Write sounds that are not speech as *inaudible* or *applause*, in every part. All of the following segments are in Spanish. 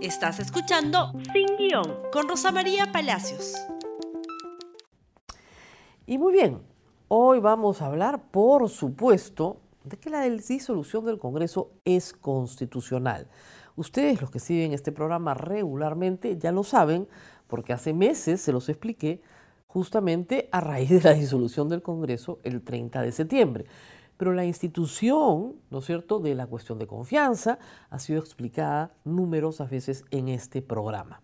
Estás escuchando Sin Guión con Rosa María Palacios. Y muy bien, hoy vamos a hablar, por supuesto, de que la disolución del Congreso es constitucional. Ustedes, los que siguen este programa regularmente, ya lo saben, porque hace meses se los expliqué justamente a raíz de la disolución del Congreso el 30 de septiembre. Pero la institución, ¿no es cierto?, de la cuestión de confianza ha sido explicada numerosas veces en este programa.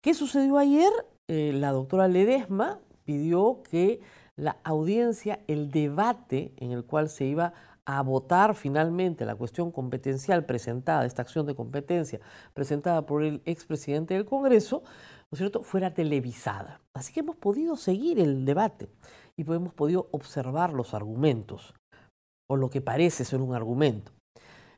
¿Qué sucedió ayer? Eh, la doctora Ledesma pidió que la audiencia, el debate en el cual se iba a votar finalmente la cuestión competencial presentada, esta acción de competencia presentada por el expresidente del Congreso, ¿no es cierto?, fuera televisada. Así que hemos podido seguir el debate y hemos podido observar los argumentos o lo que parece ser un argumento.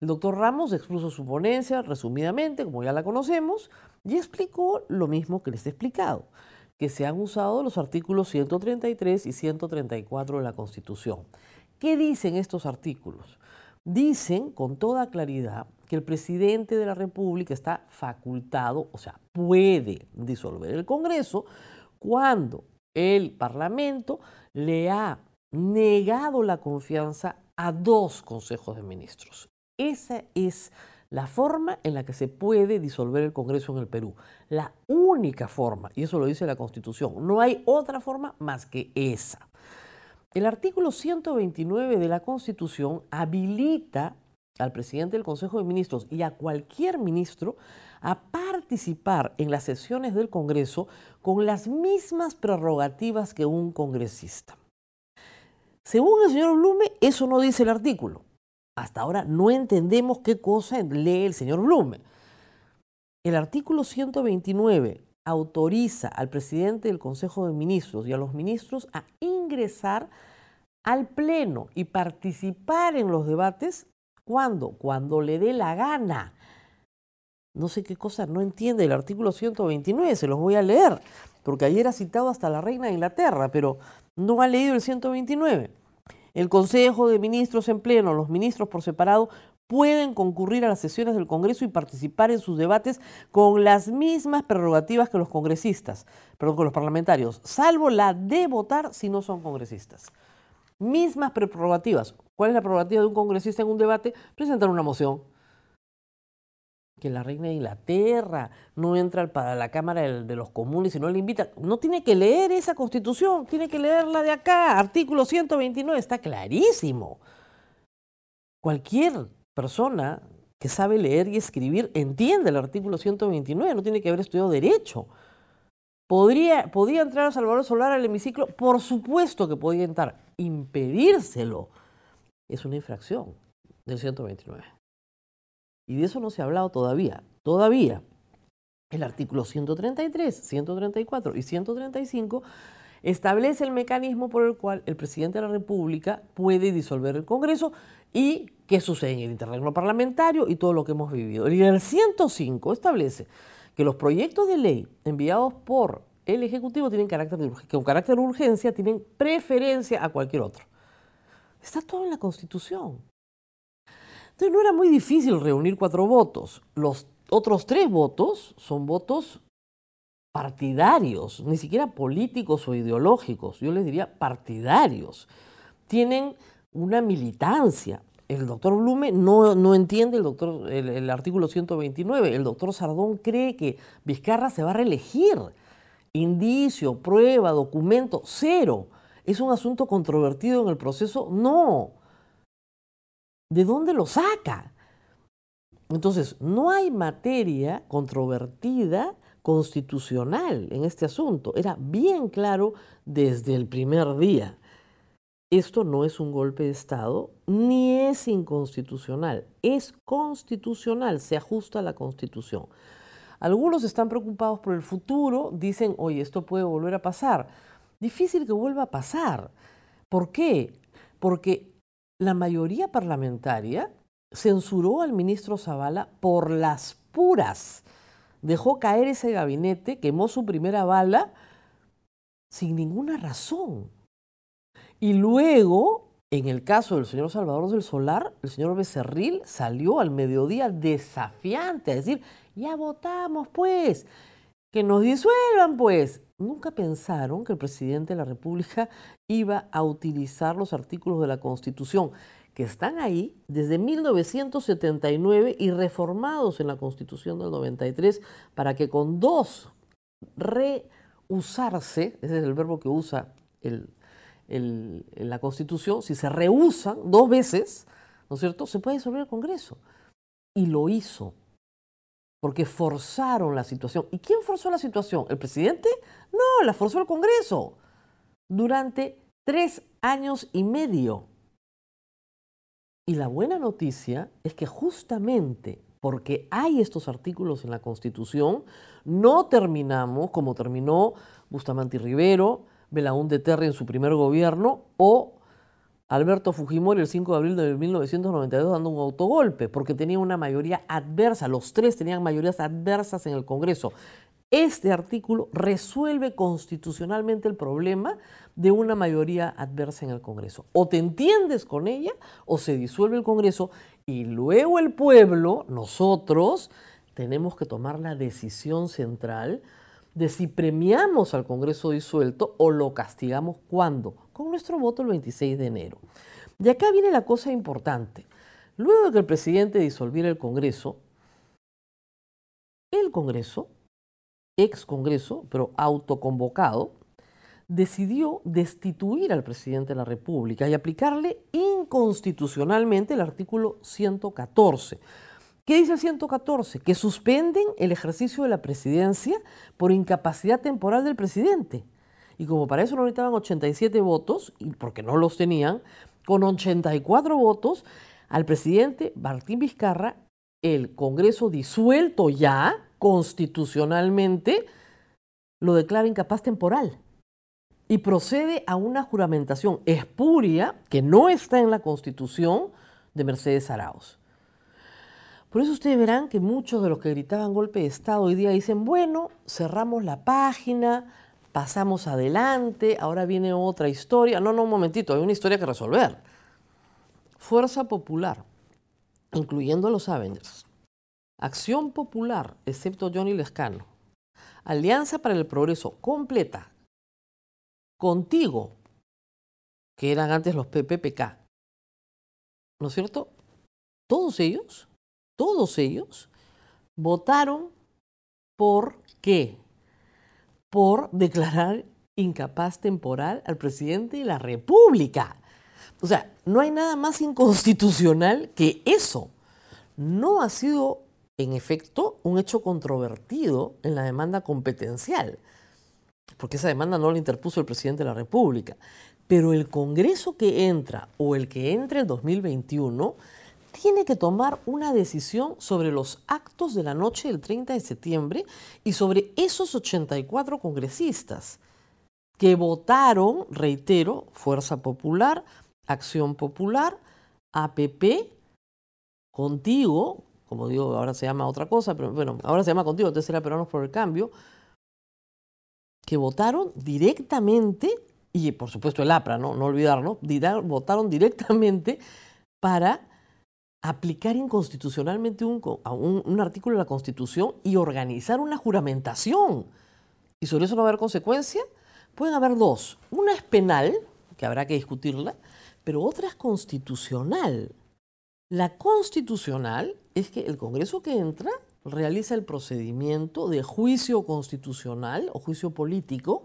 El doctor Ramos expuso su ponencia resumidamente, como ya la conocemos, y explicó lo mismo que les he explicado, que se han usado los artículos 133 y 134 de la Constitución. ¿Qué dicen estos artículos? Dicen con toda claridad que el presidente de la República está facultado, o sea, puede disolver el Congreso cuando el Parlamento le ha negado la confianza a dos consejos de ministros. Esa es la forma en la que se puede disolver el Congreso en el Perú. La única forma, y eso lo dice la Constitución, no hay otra forma más que esa. El artículo 129 de la Constitución habilita al presidente del Consejo de Ministros y a cualquier ministro a participar en las sesiones del Congreso con las mismas prerrogativas que un congresista. Según el señor Blume, eso no dice el artículo. Hasta ahora no entendemos qué cosa lee el señor Blume. El artículo 129 autoriza al presidente del Consejo de Ministros y a los ministros a ingresar al Pleno y participar en los debates cuando, cuando le dé la gana. No sé qué cosa no entiende el artículo 129, se los voy a leer, porque ayer ha citado hasta la reina de Inglaterra, pero no ha leído el 129. El Consejo de Ministros en pleno, los ministros por separado, pueden concurrir a las sesiones del Congreso y participar en sus debates con las mismas prerrogativas que los congresistas, perdón, con los parlamentarios, salvo la de votar si no son congresistas. Mismas prerrogativas. ¿Cuál es la prerrogativa de un congresista en un debate? Presentar una moción que la reina de Inglaterra no entra para la Cámara de los Comunes y no le invita. No tiene que leer esa constitución, tiene que leerla de acá, artículo 129, está clarísimo. Cualquier persona que sabe leer y escribir entiende el artículo 129, no tiene que haber estudiado derecho. ¿Podría, ¿Podía entrar a Salvador Solar al hemiciclo? Por supuesto que podía entrar. Impedírselo es una infracción del 129. Y de eso no se ha hablado todavía. Todavía. El artículo 133, 134 y 135 establece el mecanismo por el cual el presidente de la República puede disolver el Congreso y qué sucede en el interregno parlamentario y todo lo que hemos vivido. Y el 105 establece que los proyectos de ley enviados por el Ejecutivo tienen carácter de, con carácter de urgencia, tienen preferencia a cualquier otro. Está todo en la Constitución. Entonces no era muy difícil reunir cuatro votos. Los otros tres votos son votos partidarios, ni siquiera políticos o ideológicos, yo les diría partidarios. Tienen una militancia. El doctor Blume no, no entiende el, doctor, el, artículo 129. El doctor Sardón cree que Vizcarra se va a reelegir. Indicio, prueba, documento, cero. ¿Es un asunto controvertido en el proceso? No. ¿De dónde lo saca? Entonces, no hay materia controvertida constitucional en este asunto. Era bien claro desde el primer día. Esto no es un golpe de Estado ni es inconstitucional. Es constitucional, se ajusta a la Constitución. Algunos están preocupados por el futuro, dicen, oye, esto puede volver a pasar. Difícil que vuelva a pasar. ¿Por qué? Porque la mayoría parlamentaria censuró al ministro Zavala por las puras. Dejó caer ese gabinete, quemó su primera bala sin ninguna razón. Y luego En el caso del señor Salvador del Solar, el señor Becerril salió al mediodía desafiante a decir, ya votamos pues, que nos disuelvan pues. Nunca pensaron que el presidente de la República *laughs* iba a utilizar los artículos de la Constitución que están ahí desde 1979 y reformados en la Constitución del 93 para que con dos reusarse, ese es el verbo que usa el, la Constitución, si se rehusan dos veces, ¿no es cierto?, se puede disolver el Congreso. Y lo hizo, porque forzaron la situación. ¿Y quién forzó la situación? ¿El presidente? No, la forzó el Congreso. Durante tres años y medio. Y la buena noticia es que justamente porque hay estos artículos en la Constitución, no terminamos como terminó Bustamante Rivero, Belaúnde Terry en su primer gobierno o Alberto Fujimori el 5 de abril de 1992 dando un autogolpe, porque tenía una mayoría adversa, los tres tenían mayorías adversas en el Congreso. Este artículo resuelve constitucionalmente el problema de una mayoría adversa en el Congreso. O te entiendes con ella o se disuelve el Congreso y luego el pueblo, nosotros, tenemos que tomar la decisión central de si premiamos al Congreso disuelto o lo castigamos cuando, con nuestro voto el 26 de enero. Y acá viene la cosa importante. Luego de que el presidente disolviera el Congreso, el Congreso ex Congreso, pero autoconvocado, decidió destituir al presidente de la República y aplicarle inconstitucionalmente el artículo 114. ¿Qué dice el 114? Que suspenden el ejercicio de la presidencia por incapacidad temporal del presidente. Y como para eso no necesitaban 87 votos, y porque no los tenían, con 84 votos, al presidente Martín Vizcarra, el Congreso disuelto ya, constitucionalmente lo declara incapaz temporal y procede a una juramentación espuria que no está en la Constitución de Mercedes Arauz. Por eso ustedes verán que muchos de los que gritaban golpe de Estado hoy día dicen, bueno, cerramos la página, pasamos adelante, ahora viene otra historia. No, no, un momentito, hay una historia que resolver. Fuerza Popular, incluyendo a los Avengers, Acción Popular, excepto Johnny Lescano. Alianza para el Progreso completa. Contigo, que eran antes los PPPK. ¿No es cierto? Todos ellos, todos ellos votaron por qué? Por declarar incapaz temporal al presidente de la República. O sea, no hay nada más inconstitucional que eso. No ha sido en efecto, un hecho controvertido en la demanda competencial, porque esa demanda no la interpuso el presidente de la República. Pero el Congreso que entra o el que entre el 2021 tiene que tomar una decisión sobre los actos de la noche del 30 de septiembre y sobre esos 84 congresistas que votaron, reitero, Fuerza Popular, Acción Popular, APP, contigo, como digo, ahora se llama otra cosa, pero bueno, ahora se llama contigo, entonces era Peruanos por el Cambio, que votaron directamente, y por supuesto el APRA, no, no olvidarlo, votaron directamente para aplicar inconstitucionalmente un, un, artículo de la Constitución y organizar una juramentación. Y sobre eso no va a haber consecuencia. Pueden haber dos. Una es penal, que habrá que discutirla, pero otra es constitucional. La constitucional es que el Congreso que entra realiza el procedimiento de juicio constitucional o juicio político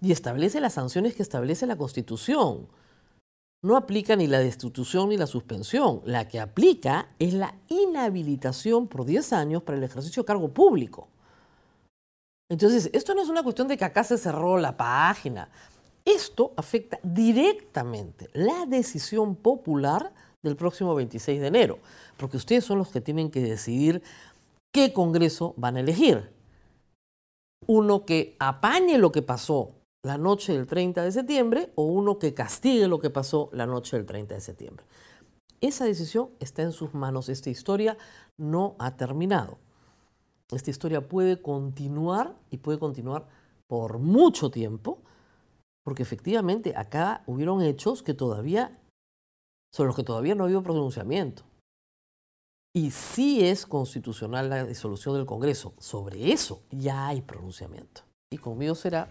y establece las sanciones que establece la Constitución. No aplica ni la destitución ni la suspensión. La que aplica es la inhabilitación por 10 años para el ejercicio de cargo público. Entonces, esto no es una cuestión de que acá se cerró la página. Esto afecta directamente la decisión popular del próximo 26 de enero, porque ustedes son los que tienen que decidir qué Congreso van a elegir. Uno que apañe lo que pasó la noche del 30 de septiembre o uno que castigue lo que pasó la noche del 30 de septiembre. Esa decisión está en sus manos. Esta historia no ha terminado. Esta historia puede continuar y puede continuar por mucho tiempo, porque efectivamente acá hubieron hechos que todavía sobre los que todavía no ha habido pronunciamiento. Y si es constitucional la disolución del Congreso. Sobre eso ya hay pronunciamiento. Y conmigo será